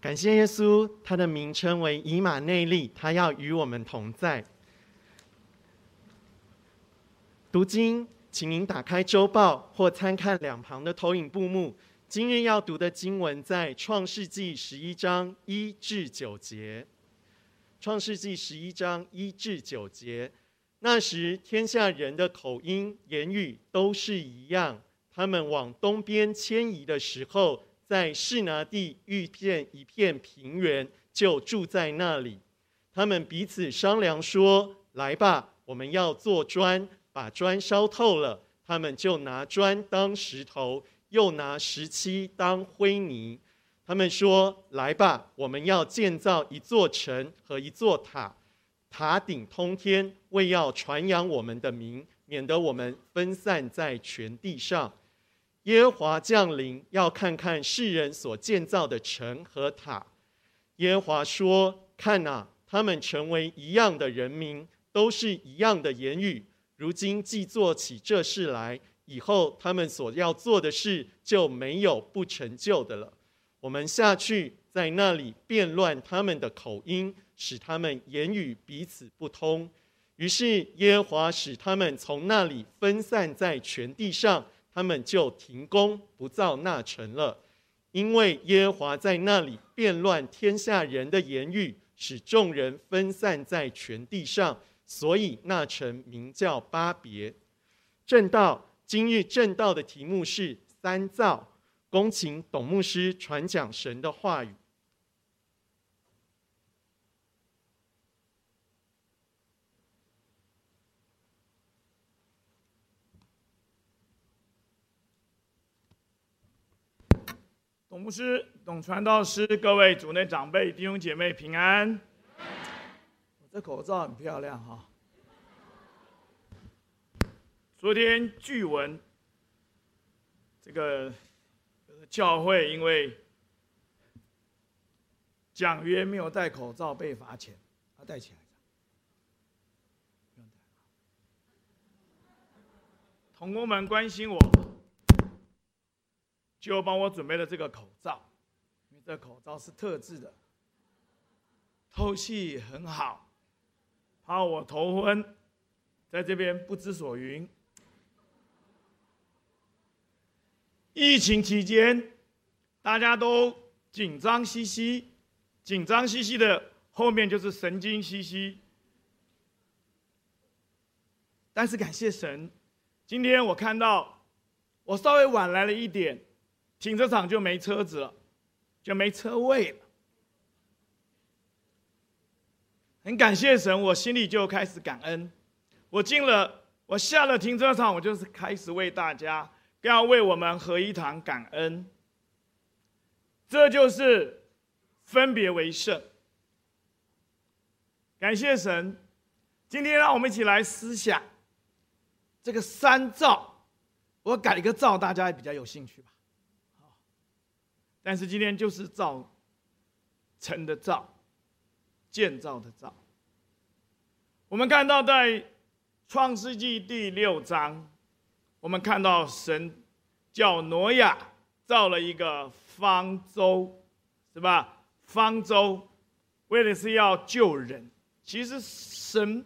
感谢耶稣，他的名称为以马内利，他要与我们同在。读经，请您打开周报或参看两旁的投影布幕。今日要读的经文在创世纪十一章一至九节。创世纪十一章一至九节，那时天下人的口音言语都是一样。他们往东边迁移的时候，在示拿地遇见一片平原，就住在那里。他们彼此商量说：“来吧，我们要做砖，把砖烧透了。他们就拿砖当石头，又拿石漆当灰泥。他们说：‘来吧，我们要建造一座城和一座塔，塔顶通天，为要传扬我们的名，免得我们分散在全地上。’”耶和华降临，要看看世人所建造的城和塔。耶和华说：“看哪，他们成为一样的人民，都是一样的言语。如今既做起这事来，以后他们所要做的事就没有不成就的了。我们下去，在那里变乱他们的口音，使他们言语彼此不通。于是耶和华使他们从那里分散在全地上。”他们就停工不造那城了，因为耶和华在那里变乱天下人的言语，使众人分散在全地上，所以那城名叫巴别。正道，今日正道的题目是三造，恭请董牧师传讲神的话语。董牧师、董传道师，各位主内长辈、弟兄姐妹平安。我这口罩很漂亮哈。昨天据闻，这个教会因为讲约没有戴口罩被罚钱，他戴起来。同工们关心我。就帮我准备了这个口罩，因为这口罩是特制的，透气很好，怕我头昏，在这边不知所云。疫情期间，大家都紧张兮兮，紧张兮兮的后面就是神经兮兮。但是感谢神，今天我看到我稍微晚来了一点。停车场就没车子了，就没车位了。很感谢神，我心里就开始感恩。我进了，我下了停车场，我就是开始为大家，更要为我们合一堂感恩。这就是分别为圣。感谢神，今天让我们一起来思想这个三造。我改一个造，大家也比较有兴趣吧。但是今天就是造成的造，建造的造。我们看到在创世纪第六章，我们看到神叫挪亚造了一个方舟，是吧？方舟为的是要救人。其实神，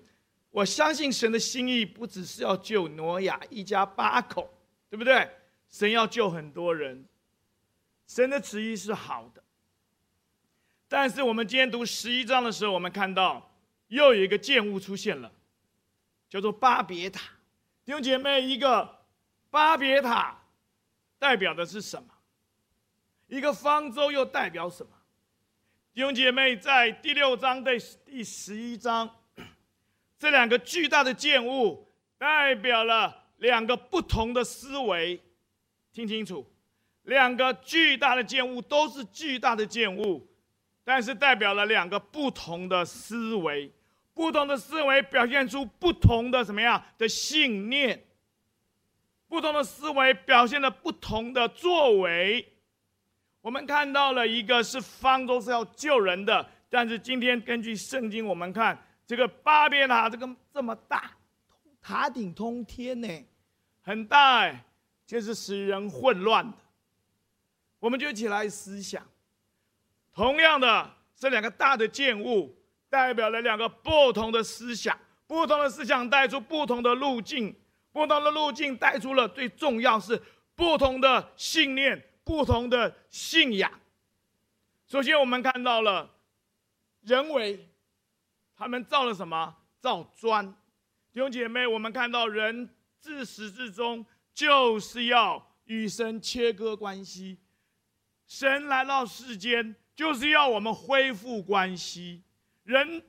我相信神的心意不只是要救挪亚一家八口，对不对？神要救很多人。神的旨意是好的，但是我们今天读十一章的时候，我们看到又有一个建物出现了，叫做巴别塔。弟兄姐妹，一个巴别塔代表的是什么？一个方舟又代表什么？弟兄姐妹，在第六章的第十一章，这两个巨大的建物代表了两个不同的思维，听清楚。两个巨大的建物都是巨大的建物，但是代表了两个不同的思维，不同的思维表现出不同的什么样的信念，不同的思维表现了不同的作为。我们看到了一个是方舟是要救人的，但是今天根据圣经，我们看这个巴别塔这个这么大，塔顶通天呢，很大哎，就是使人混乱的。我们就一起来思想，同样的，这两个大的建物代表了两个不同的思想，不同的思想带出不同的路径，不同的路径带出了最重要是不同的信念、不同的信仰。首先，我们看到了人为，他们造了什么？造砖。弟兄姐妹，我们看到人自始至终就是要与神切割关系。神来到世间，就是要我们恢复关系。人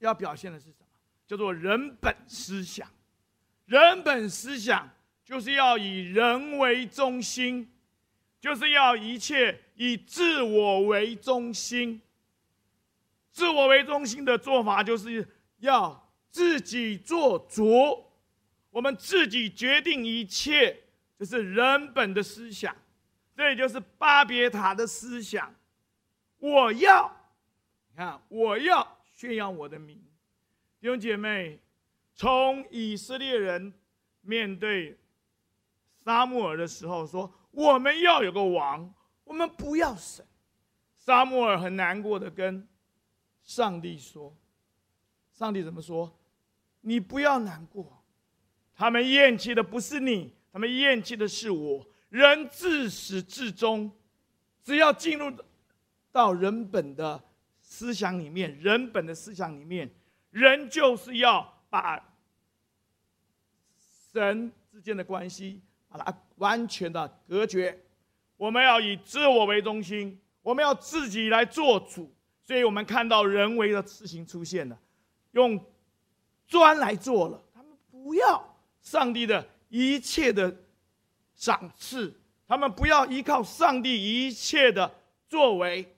要表现的是什么？叫做人本思想。人本思想就是要以人为中心。就是要一切以自我为中心，自我为中心的做法，就是要自己做主，我们自己决定一切，这是人本的思想，这也就是巴别塔的思想。我要，你看，我要宣扬我的名，弟兄姐妹，从以色列人面对撒母耳的时候说。我们要有个王，我们不要神。撒母耳很难过的跟上帝说：“上帝怎么说？你不要难过，他们厌弃的不是你，他们厌弃的是我。人自始至终，只要进入到人本的思想里面，人本的思想里面，人就是要把神之间的关系。”把它完全的隔绝，我们要以自我为中心，我们要自己来做主，所以我们看到人为的事情出现了，用砖来做了，他们不要上帝的一切的赏赐，他们不要依靠上帝一切的作为，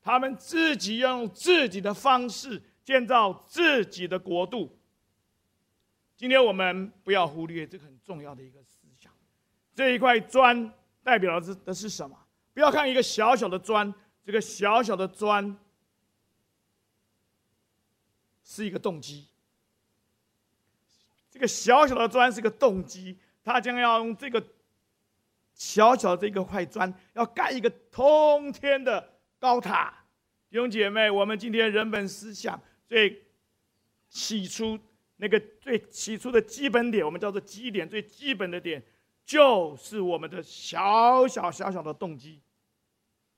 他们自己要用自己的方式建造自己的国度。今天我们不要忽略这个很重要的一个思想。这一块砖代表的的是什么？不要看一个小小的砖，这个小小的砖是一个动机。这个小小的砖是个动机，他将要用这个小小的这个块砖，要盖一个通天的高塔。弟兄姐妹，我们今天人本思想最起初那个最起初的基本点，我们叫做基点，最基本的点。就是我们的小小小小的动机，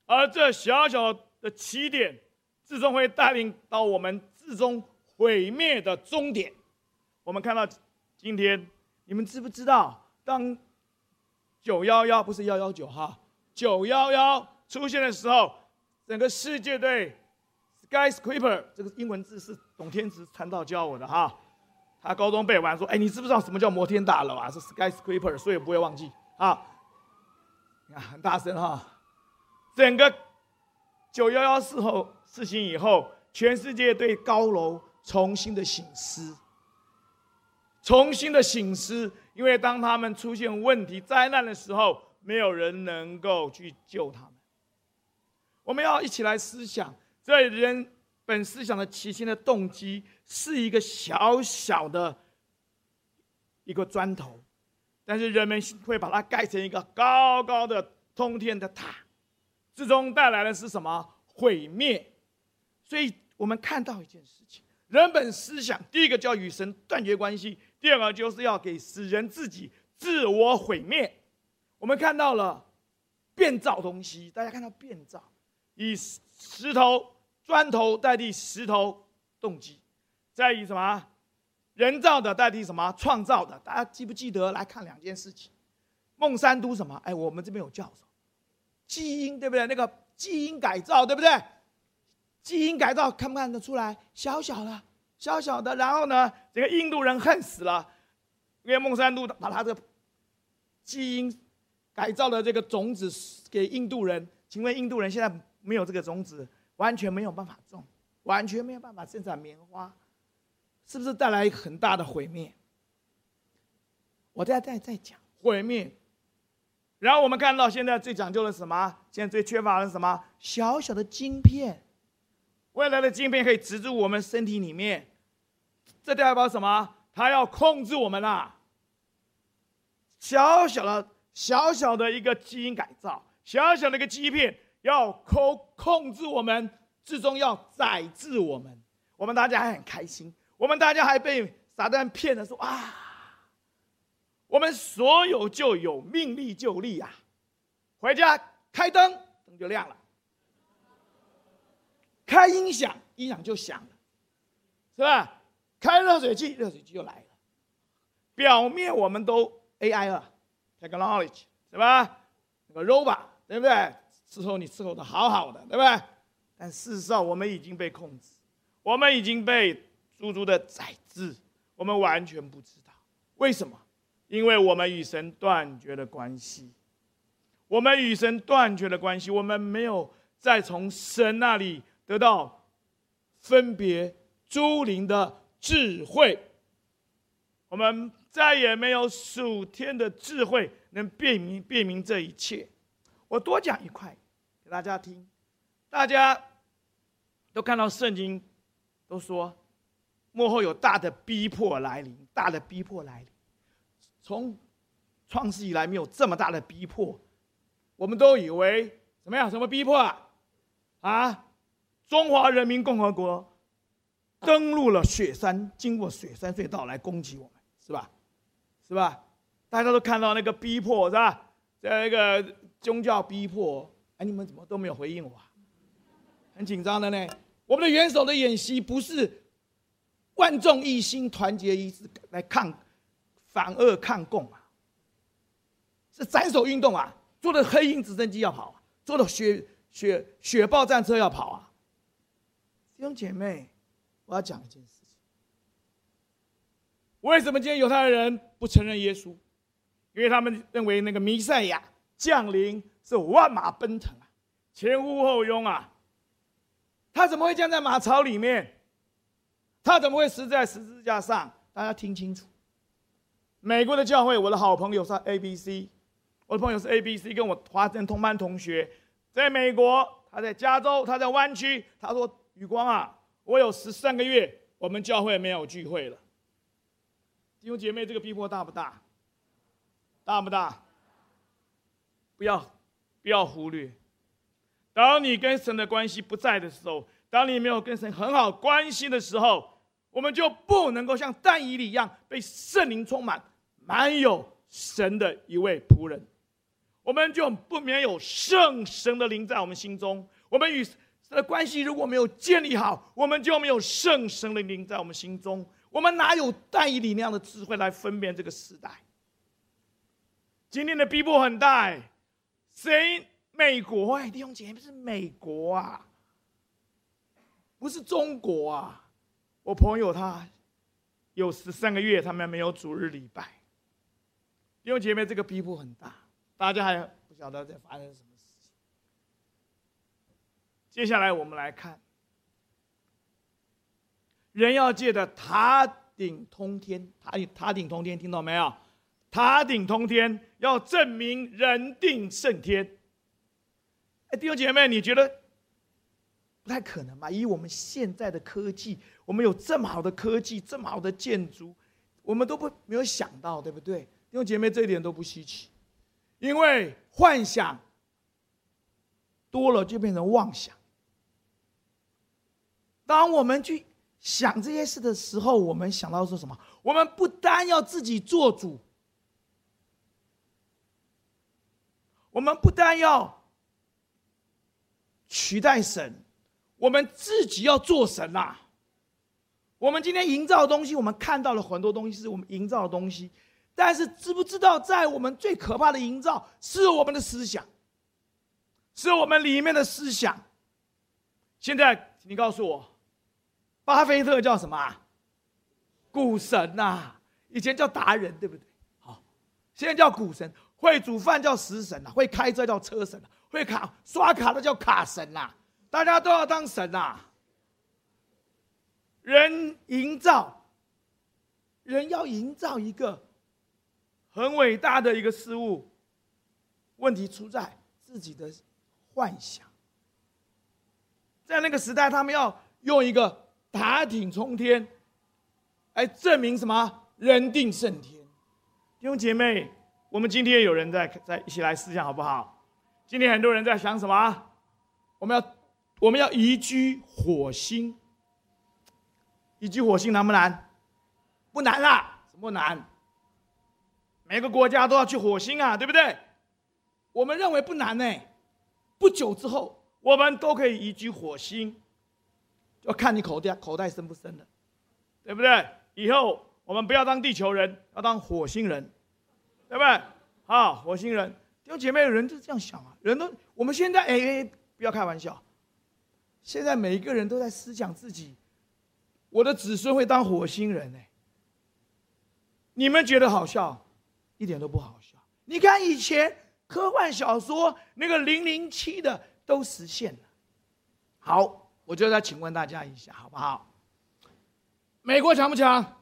而这小小的起点，最终会带领到我们最终毁灭的终点。我们看到今天，你们知不知道，当九幺幺不是幺幺九哈，九幺幺出现的时候，整个世界对 skyscraper 这个英文字是董天池传道教我的哈。他高中背完说：“哎，你知不知道什么叫摩天大楼啊？是 skyscraper，所以不会忘记啊。你看很大声哈。整个九幺幺事后事情以后，全世界对高楼重新的省思，重新的醒思，因为当他们出现问题、灾难的时候，没有人能够去救他们。我们要一起来思想，这人本思想的起心的动机。”是一个小小的一个砖头，但是人们会把它盖成一个高高的通天的塔，最终带来的是什么？毁灭。所以我们看到一件事情：人本思想，第一个叫与神断绝关系，第二个就是要给使人自己自我毁灭。我们看到了变造东西，大家看到变造，以石头、砖头代替石头，动机。在以什么人造的代替什么创造的？大家记不记得？来看两件事情。孟山都什么？哎，我们这边有教授，基因对不对？那个基因改造对不对？基因改造看不看得出来？小小的，小小的。然后呢，这个印度人恨死了，因为孟山都把他的基因改造的这个种子给印度人。请问印度人现在没有这个种子，完全没有办法种，完全没有办法生产棉花。是不是带来很大的毁灭？我再再再讲毁灭。然后我们看到现在最讲究的是什么？现在最缺乏的是什么？小小的晶片。未来的晶片可以植入我们身体里面，这代表什么？他要控制我们啦。小小的、小小的一个基因改造，小小的一个欺骗，要控控制我们，最终要宰制我们。我们大家还很开心，我们大家还被撒旦骗了，说啊，我们所有就有，命力就力啊，回家开灯，灯就亮了；开音响，音响就响了，是吧？开热水器，热水器就来了。表面我们都 AI 了，technology 是吧？那个 robot 对不对？伺候你伺候的好好的，对不对？但事实上，我们已经被控制，我们已经被足足的宰制，我们完全不知道为什么？因为我们与神断绝了关系，我们与神断绝了关系，我们没有再从神那里得到分别诸灵的智慧，我们。再也没有属天的智慧能辨明辨明这一切。我多讲一块给大家听。大家都看到圣经都说，幕后有大的逼迫来临，大的逼迫来临。从创世以来没有这么大的逼迫，我们都以为怎么样？什么逼迫啊？啊！中华人民共和国登陆了雪山，经过雪山隧道来攻击我们，是吧？是吧？大家都看到那个逼迫，是吧？在那个宗教逼迫，哎，你们怎么都没有回应我？很紧张的呢。我们的元首的演习不是万众一心、团结一致来抗反恶抗共啊，是斩首运动啊！坐的黑鹰直升机要跑啊，坐的雪雪雪豹战车要跑啊！弟兄姐妹，我要讲一件事情。为什么今天犹太人不承认耶稣？因为他们认为那个弥赛亚降临是万马奔腾啊，前呼后拥啊。他怎么会降在马槽里面？他怎么会死在十字架上？大家听清楚。美国的教会，我的好朋友是 ABC，我的朋友是 ABC，跟我华盛同班同学，在美国，他在加州，他在湾区。他说：“宇光啊，我有十三个月，我们教会没有聚会了。”弟兄姐妹，这个逼迫大不大？大不大？不要，不要忽略。当你跟神的关系不在的时候，当你没有跟神很好关系的时候，我们就不能够像但以理一样被圣灵充满，满有神的一位仆人。我们就不免有圣神的灵在我们心中。我们与的关系如果没有建立好，我们就没有圣神的灵在我们心中。我们哪有代理那样的智慧来分辨这个时代？今天的逼迫很大哎，谁？美国哎，弟兄姐妹，不是美国啊，不是中国啊。我朋友他有十三个月，他们没有主日礼拜。弟兄姐妹，这个逼迫很大，大家还不晓得在发生什么。接下来我们来看。人要借着塔顶通天，塔塔顶通天，听到没有？塔顶通天要证明人定胜天。哎，弟兄姐妹，你觉得不太可能吧？以我们现在的科技，我们有这么好的科技，这么好的建筑，我们都不没有想到，对不对？弟兄姐妹，这一点都不稀奇，因为幻想多了就变成妄想。当我们去。想这些事的时候，我们想到说什么？我们不单要自己做主，我们不单要取代神，我们自己要做神呐、我们今天营造的东西，我们看到了很多东西是我们营造的东西，但是知不知道，在我们最可怕的营造是我们的思想，是我们里面的思想。现在，请你告诉我。巴菲特叫什么啊？股神呐，以前叫达人，对不对？好，现在叫股神。会煮饭叫食神呐，会开车叫车神啊，会卡刷卡的叫卡神呐。大家都要当神呐。人营造，人要营造一个很伟大的一个事物，问题出在自己的幻想。在那个时代，他们要用一个。塔顶冲天，来证明什么？人定胜天。弟兄姐妹，我们今天有人在在一起来思想好不好？今天很多人在想什么？我们要我们要移居火星。移居火星难不难？不难啦，什么不难？每个国家都要去火星啊，对不对？我们认为不难呢。不久之后，我们都可以移居火星，要看你口袋口袋深不深了，对不对？以后我们不要当地球人，要当火星人，对不对？好，火星人，弟兄姐妹，人就是这样想啊。人都，我们现在哎，不要开玩笑，现在每一个人都在思想自己，我的子孙会当火星人呢。你们觉得好笑？一点都不好笑。你看以前科幻小说那个零零七的都实现了。好，我就再请问大家一下，好不好？美国强不强？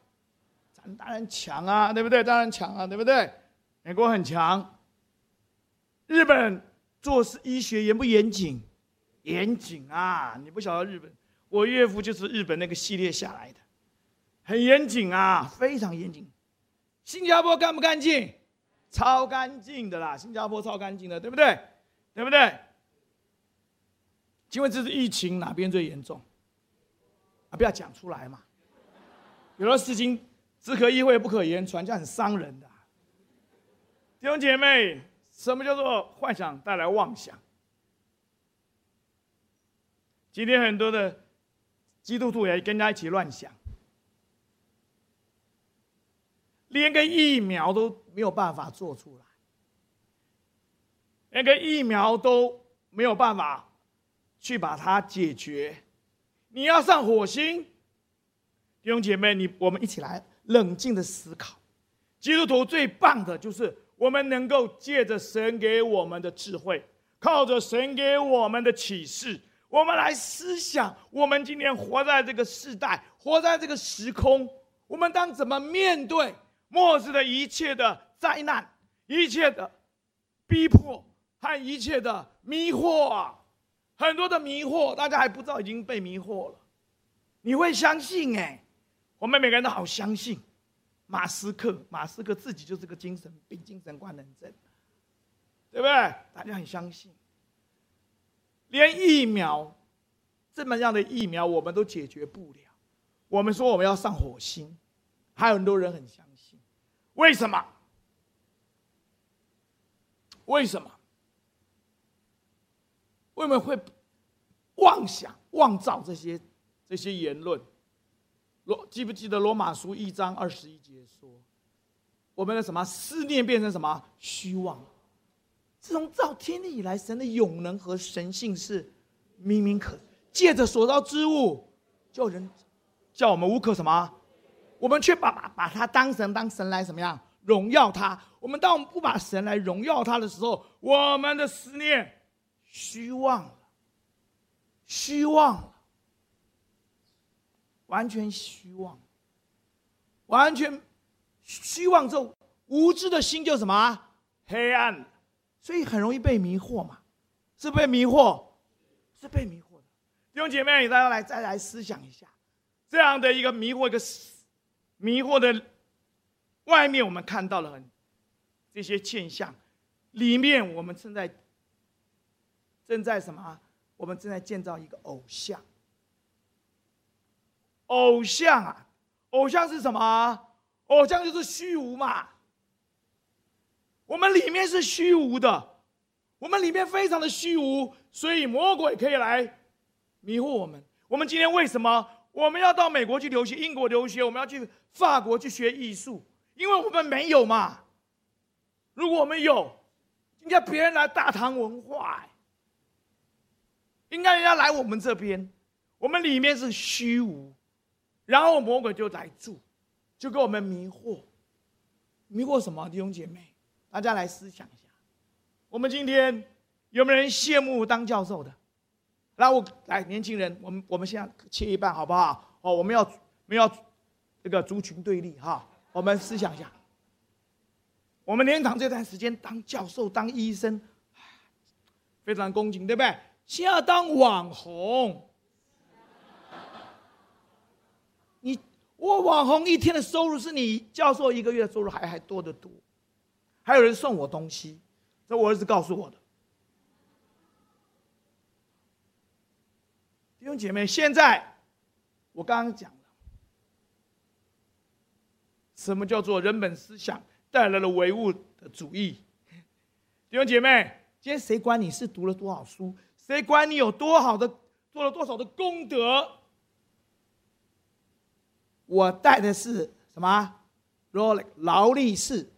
咱当然强啊，对不对？当然强啊，对不对？美国很强。日本做事医学严不严谨？严谨啊！你不晓得日本，我岳父就是日本那个系列下来的，很严谨啊，非常严谨。新加坡干不干净？超干净的啦，新加坡超干净的，对不对？对不对？请问这次疫情哪边最严重？啊，不要讲出来嘛。有的事情只可意会不可言传，这样很伤人的。弟兄姐妹，什么叫做幻想带来妄想？今天很多的基督徒也跟他一起乱想。连个疫苗都没有办法做出来，连个疫苗都没有办法去把它解决。你要上火星，弟兄姐妹，你我们一起来冷静的思考。基督徒最棒的就是我们能够借着神给我们的智慧，靠着神给我们的启示，我们来思想：我们今天活在这个世代，活在这个时空，我们当怎么面对？末世的一切的灾难，一切的逼迫和一切的迷惑啊，很多的迷惑，大家还不知道已经被迷惑了。你会相信哎？我们每个人都好相信，马斯克，马斯克自己就是个精神病、精神官能症，对不对？大家很相信，连疫苗这么样的疫苗，我们都解决不了。我们说我们要上火星，还有很多人很相信。为什么？为什么？为什么会妄想、妄造这些这些言论？罗记不记得罗马书一章二十一节说：“我们的什么思念变成什么虚妄？”自从造天地以来，神的永能和神性是明明可借着所造之物，叫人叫我们无可什么。我们却把把把他当神当神来怎么样荣耀他？我们当我们不把神来荣耀他的时候，我们的思念虚妄了，虚妄了，完全虚妄，完全虚妄之后，无知的心就什么黑暗，所以很容易被迷惑嘛，是被迷惑，是被迷惑的。弟兄姐妹，大家来再来思想一下，这样的一个迷惑一个。迷惑的外面，我们看到了很这些现象；里面，我们正在正在什么？我们正在建造一个偶像。偶像啊，偶像是什么？偶像就是虚无嘛。我们里面是虚无的，我们里面非常的虚无，所以魔鬼可以来迷惑我们。我们今天为什么？我们要到美国去留学，英国留学，我们要去法国去学艺术，因为我们没有嘛。如果我们有，应该别人来大唐文化，应该人家来我们这边，我们里面是虚无，然后魔鬼就来住，就给我们迷惑，迷惑什么？弟兄姐妹，大家来思想一下，我们今天有没有人羡慕当教授的？来，我来，年轻人，我们我们现在切一半，好不好？哦，我们要，我们要这个族群对立哈。我们思想一下，我们年长这段时间当教授、当医生，非常恭敬，对不对？先要当网红。你，我网红一天的收入是你教授一个月收入还还多得多，还有人送我东西，这我儿子告诉我的。弟兄姐妹，现在我刚刚讲了什么叫做人本思想带来了唯物的主义。弟兄姐妹，今天谁管你是读了多少书？谁管你有多好的做了多少的功德？我带的是什么劳力劳力士，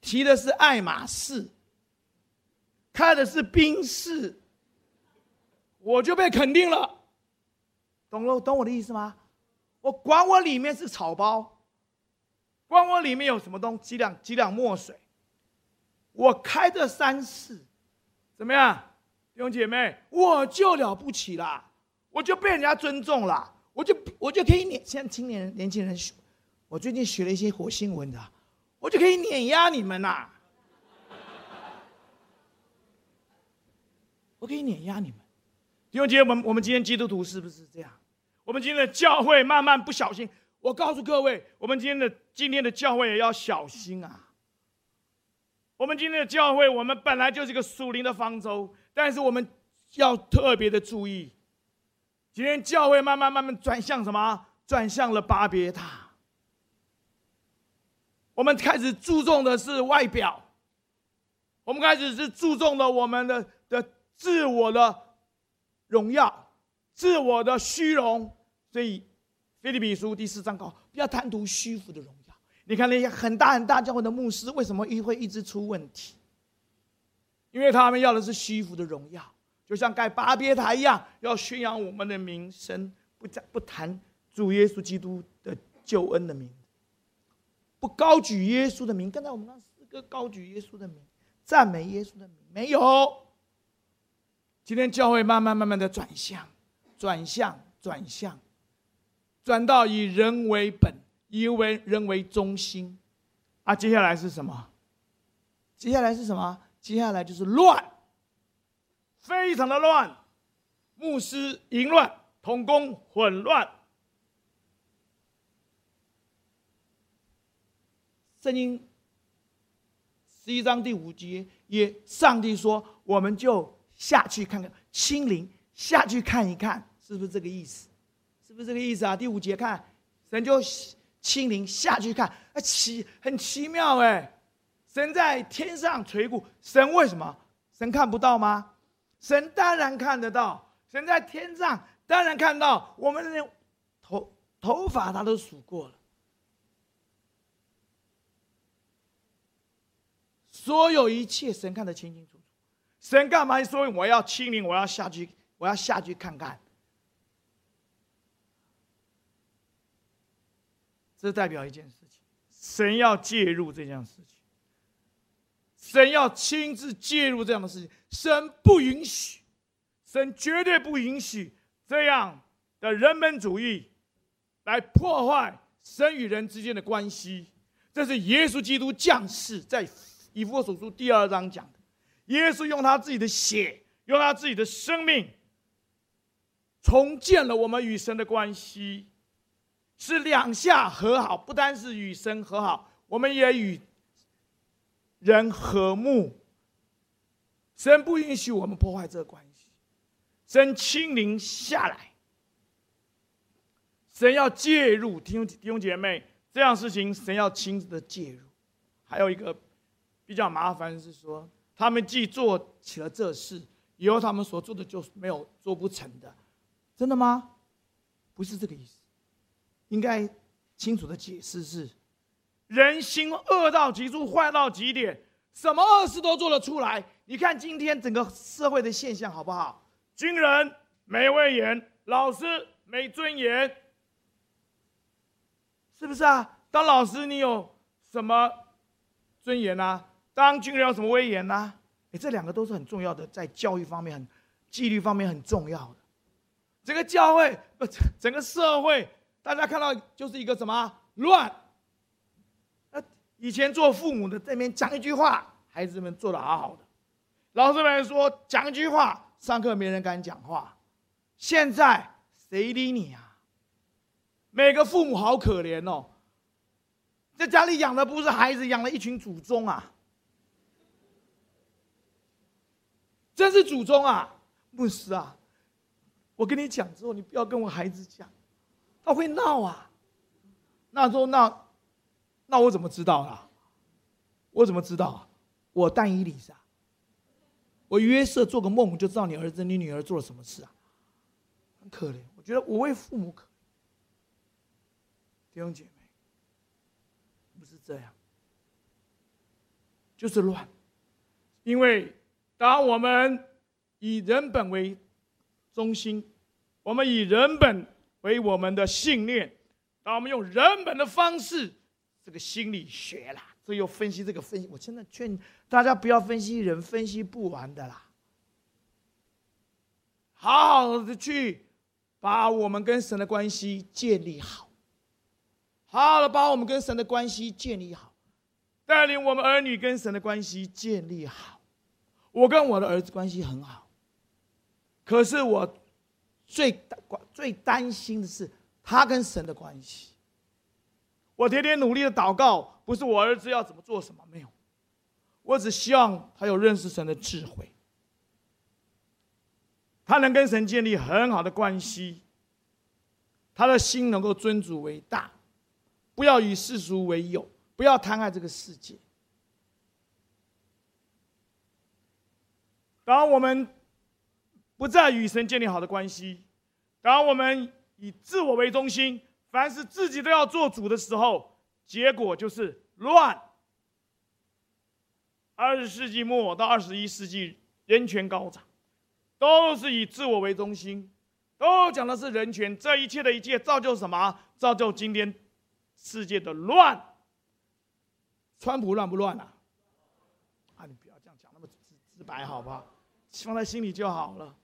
提的是爱马仕，开的是宾士，我就被肯定了。懂了，懂我的意思吗？我管我里面是草包，管我里面有什么东西几两几两墨水，我开的三世，怎么样，弟兄姐妹，我就了不起了，我就被人家尊重了。我就我就可以碾，现在青年年轻人，我最近学了一些火星文的，我就可以碾压你们呐！我可以碾压你们。弟兄姐妹，我们我们今天基督徒是不是这样？我们今天的教会慢慢不小心，我告诉各位，我们今天的今天的教会也要小心啊！我们今天的教会，我们本来就是一个属灵的方舟，但是我们要特别的注意。今天教会慢慢慢慢转向什么？转向了巴别塔。我们开始注重的是外表，我们开始是注重了我们的的自我的荣耀、自我的虚荣。所以，腓立比书第四章讲，不要贪图虚浮的荣耀。你看那些很大很大教会的牧师，为什么一会一直出问题？因为他们要的是虚浮的荣耀。就像盖巴别塔一样，要宣扬我们的名声，不再不谈主耶稣基督的救恩的名，不高举耶稣的名。刚才我们那四个高举耶稣的名，赞美耶稣的名，没有。今天教会慢慢慢慢的转向，转向，转向，转到以人为本，以为人为中心。啊，接下来是什么？接下来是什么？接下来就是乱。非常的乱，牧师淫乱，童工混乱。圣经十一章第五节，也上帝说：“我们就下去看看，亲临下去看一看，是不是这个意思？是不是这个意思啊？”第五节看，神就亲临下去看，啊奇很奇妙哎，神在天上垂顾，神为什么？神看不到吗？神当然看得到，神在天上当然看到，我们的头头发他都数过了，所有一切神看得清清楚楚。神干嘛说我要亲临，我要下去，我要下去看看？这代表一件事情，神要介入这件事情。神要亲自介入这样的事情，神不允许，神绝对不允许这样的人本主义来破坏神与人之间的关系。这是耶稣基督降世在以弗所书第二章讲的。耶稣用他自己的血，用他自己的生命，重建了我们与神的关系，是两下和好。不单是与神和好，我们也与。人和睦，神不允许我们破坏这个关系，神亲临下来，神要介入，弟兄弟兄姐妹，这样事情神要亲自的介入。还有一个比较麻烦是说，他们既做起了这事，以后他们所做的就没有做不成的，真的吗？不是这个意思，应该清楚的解释是。人心恶到极处，坏到极点，什么恶事都做得出来。你看今天整个社会的现象好不好？军人没威严，老师没尊严，是不是啊？当老师你有什么尊严啊？当军人有什么威严呢？哎，这两个都是很重要的，在教育方面很、纪律方面很重要的。整个教会不，整个社会，大家看到就是一个什么乱。以前做父母的这边讲一句话，孩子们做的好好的；老师们说讲一句话，上课没人敢讲话。现在谁理你啊？每个父母好可怜哦，在家里养的不是孩子，养了一群祖宗啊！真是祖宗啊！牧师啊，我跟你讲之后，你不要跟我孩子讲，他会闹啊。那说那，那我怎么知道啊？我怎么知道啊？我但以理沙，我约瑟做个梦就知道你儿子、你女儿做了什么事啊？很可怜，我觉得我为父母可怜。弟兄姐妹，不是这样，就是乱，因为当我们。以人本为中心，我们以人本为我们的信念。当我们用人本的方式，这个心理学啦，这又分析这个分析。我真的劝大家不要分析人，分析不完的啦。好好的去把我们跟神的关系建立好，好好的把我们跟神的关系建立好，带领我们儿女跟神的关系建立好。我跟我的儿子关系很好。可是我最关最担心的是他跟神的关系。我天天努力的祷告，不是我儿子要怎么做什么没有，我只希望他有认识神的智慧，他能跟神建立很好的关系，他的心能够尊主为大，不要以世俗为友，不要贪爱这个世界。当我们。不再与神建立好的关系，当我们以自我为中心，凡是自己都要做主的时候，结果就是乱。二十世纪末到二十一世纪，人权高涨，都是以自我为中心，都讲的是人权。这一切的一切，造就什么？造就今天世界的乱。川普乱不乱啊？啊，你不要这样讲那么直直白，好不好？放在心里就好了。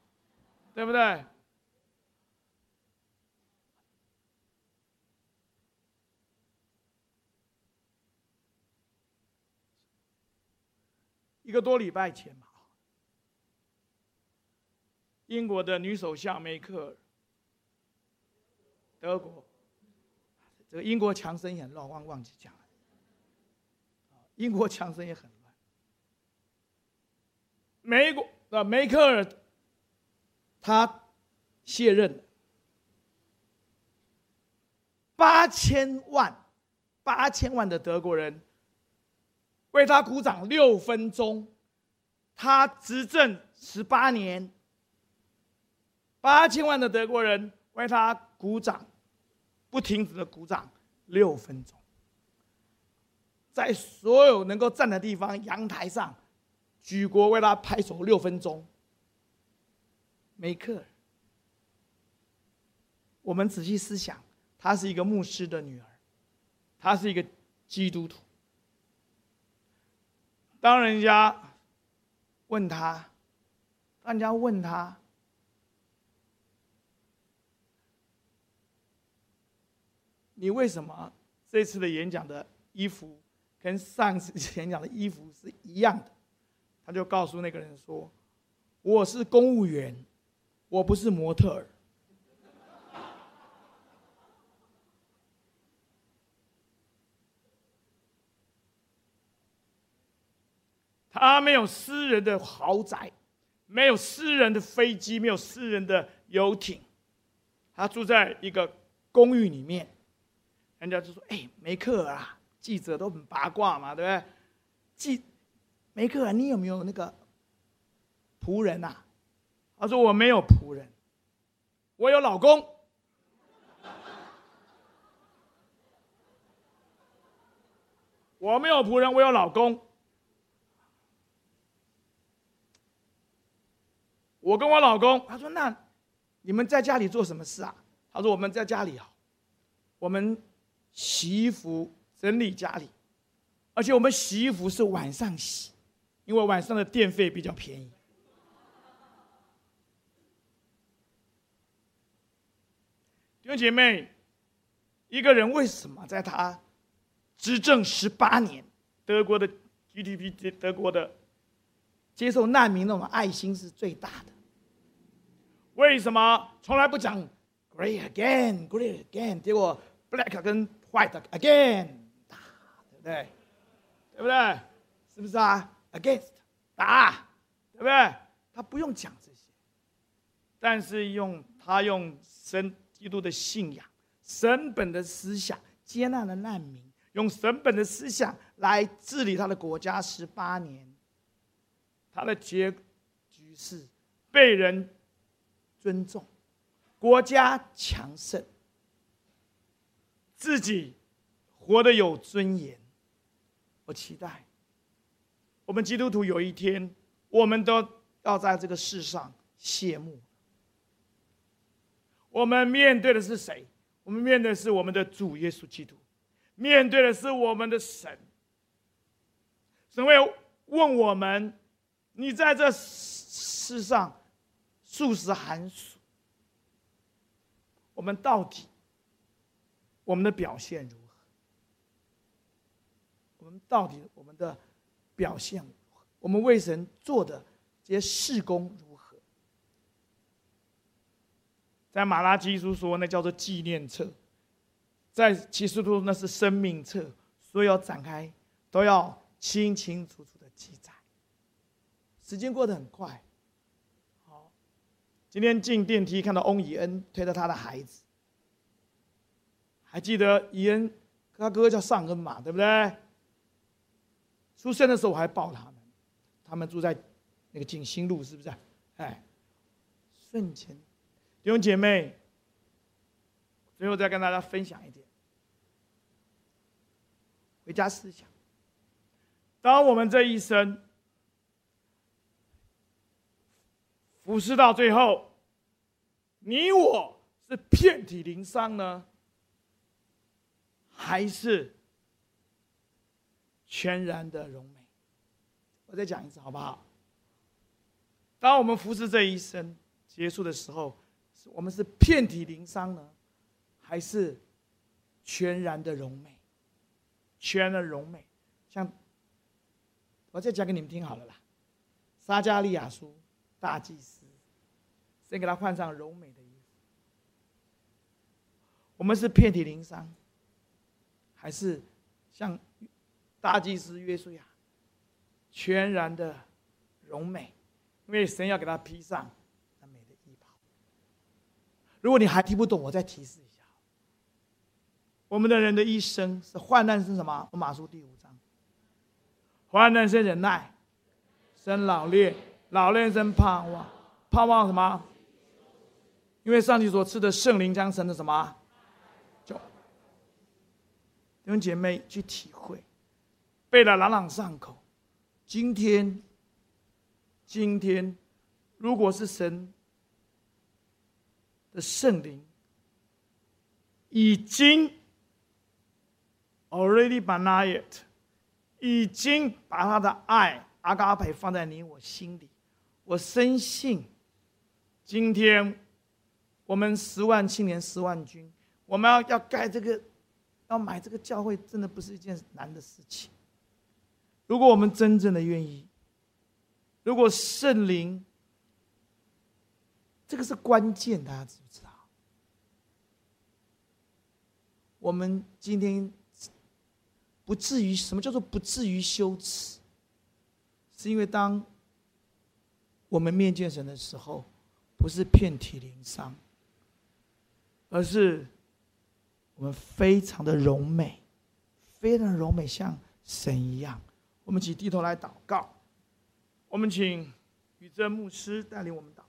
对不对？一个多礼拜前嘛，英国的女首相梅克尔，德国，这个英国强声也很乱，忘忘记讲了。英国强声也很乱。美国的梅克尔。他卸任，八千万，八千万的德国人为他鼓掌六分钟。他执政十八年，八千万的德国人为他鼓掌，不停止的鼓掌六分钟，在所有能够站的地方，阳台上举国为他拍手六分钟。梅克，我们仔细思想，她是一个牧师的女儿，她是一个基督徒。当人家问他，当人家问他，你为什么这次的演讲的衣服跟上次演讲的衣服是一样的？他就告诉那个人说：“我是公务员。”我不是模特儿，他没有私人的豪宅，没有私人的飞机，没有私人的游艇，他住在一个公寓里面。人家就说：“哎，梅克尔啊，记者都很八卦嘛，对不对？记梅克尔，你有没有那个仆人呐？”他说：“我没有仆人，我有老公。我没有仆人，我有老公。我跟我老公。”他说：“那你们在家里做什么事啊？”他说：“我们在家里啊，我们洗衣服、整理家里，而且我们洗衣服是晚上洗，因为晚上的电费比较便宜。”弟兄姐妹，一个人为什么在他执政十八年，德国的 GDP，德国的接受难民那种爱心是最大的？为什么从来不讲 Great Again，Great Again，结果 Black 跟 White Again 打，对不对？对不对？是不是啊？Against 打，对不对？他不用讲这些，但是用他用神基督的信仰、神本的思想接纳了难民，用神本的思想来治理他的国家十八年。他的结局是被人尊重，国家强盛，自己活得有尊严。我期待我们基督徒有一天，我们都要在这个世上谢幕。我们面对的是谁？我们面对的是我们的主耶稣基督，面对的是我们的神。神会问我们：你在这世上数十寒暑，我们到底我们的表现如何？我们到底我们的表现如何？我们为神做的这些事工如何？在马拉基书说，那叫做纪念册；在启示录那是生命册，所以要展开，都要清清楚楚的记载。时间过得很快，好，今天进电梯看到翁以恩推着他的孩子，还记得以恩他哥哥叫尚恩嘛，对不对？出生的时候我还抱他们，他们住在那个景兴路，是不是？哎，瞬间。弟兄姐妹，最后再跟大家分享一点回家思想。当我们这一生服侍到最后，你我是遍体鳞伤呢，还是全然的荣美？我再讲一次好不好？当我们服侍这一生结束的时候。我们是遍体鳞伤呢，还是全然的荣美？全然的荣美，像我再讲给你们听好了啦。撒迦利亚书大祭司，先给他换上柔美的衣服。我们是遍体鳞伤，还是像大祭司约书亚，全然的柔美？因为神要给他披上那美的衣袍。如果你还听不懂，我再提示一下。我们的人的一生是患难是什么？罗马书第五章，患难生忍耐，生老练，老练生盼望，盼望什么？因为上帝所赐的圣灵将神的什么？就弟兄姐妹去体会，背得朗朗上口。今天，今天，如果是神。的圣灵已经 already been it，已经把他的爱阿嘎培放在你我心里。我深信，今天我们十万青年十万军，我们要要盖这个，要买这个教会，真的不是一件难的事情。如果我们真正的愿意，如果圣灵。这个是关键，大家知不知道？我们今天不至于，什么叫做不至于羞耻？是因为当我们面见神的时候，不是遍体鳞伤，而是我们非常的柔美，非常柔美，像神一样。我们请低头来祷告，我们请宇哲牧师带领我们祷。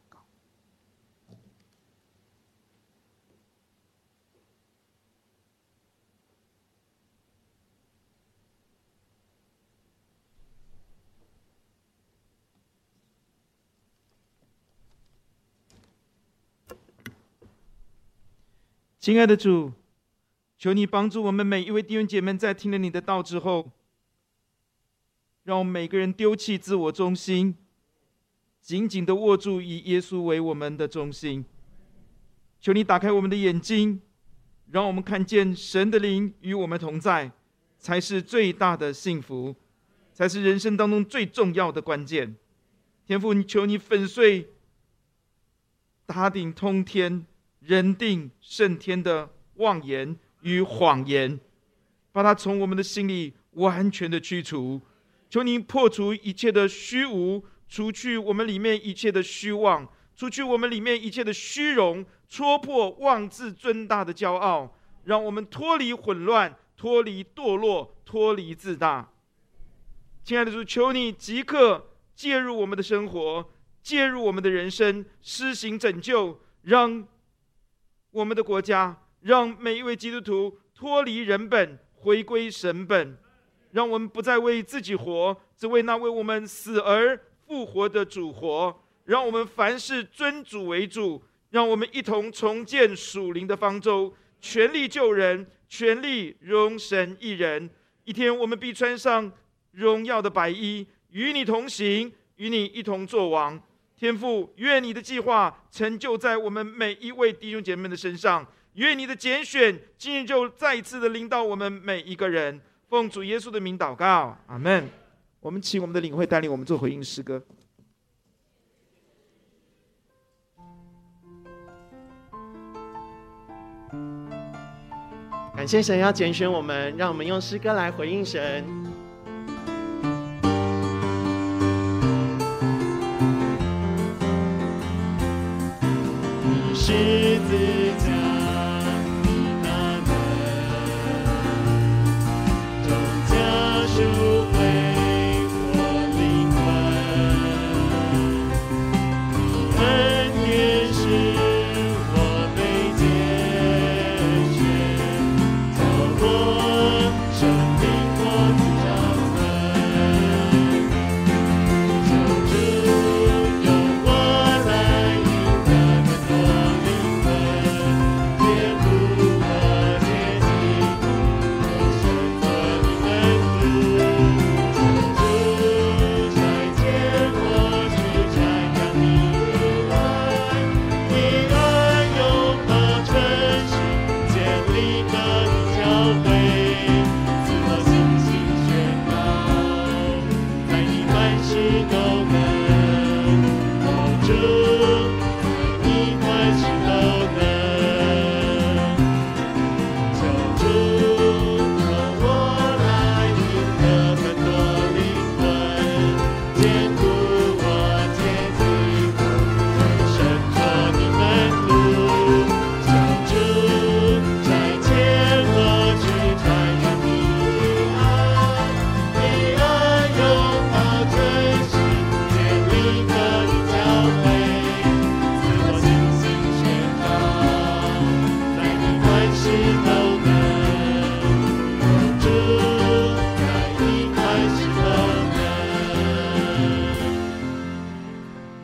亲爱的主，求你帮助我们每一位弟兄姐妹，在听了你的道之后，让我们每个人丢弃自我中心，紧紧的握住以耶稣为我们的中心。求你打开我们的眼睛，让我们看见神的灵与我们同在，才是最大的幸福，才是人生当中最重要的关键。天父，你求你粉碎打顶通天。人定胜天的妄言与谎言，把它从我们的心里完全的驱除。求您破除一切的虚无，除去我们里面一切的虚妄，除去我们里面一切的虚荣，戳破妄自尊大的骄傲，让我们脱离混乱，脱离堕落，脱离自大。亲爱的主，求你即刻介入我们的生活，介入我们的人生，施行拯救，让我们的国家，让每一位基督徒脱离人本，回归神本，让我们不再为自己活，只为那为我们死而复活的主活。让我们凡事尊主为主，让我们一同重建属灵的方舟，全力救人，全力荣神一人。一天，我们必穿上。荣耀的白衣，与你同行，与你一同作王。天父，愿你的计划成就在我们每一位弟兄姐妹的身上。愿你的拣选今日就再一次的领导我们每一个人。奉主耶稣的名祷告，阿门。我们请我们的领会带领我们做回应诗歌。感谢神要拣选我们，让我们用诗歌来回应神。是自己。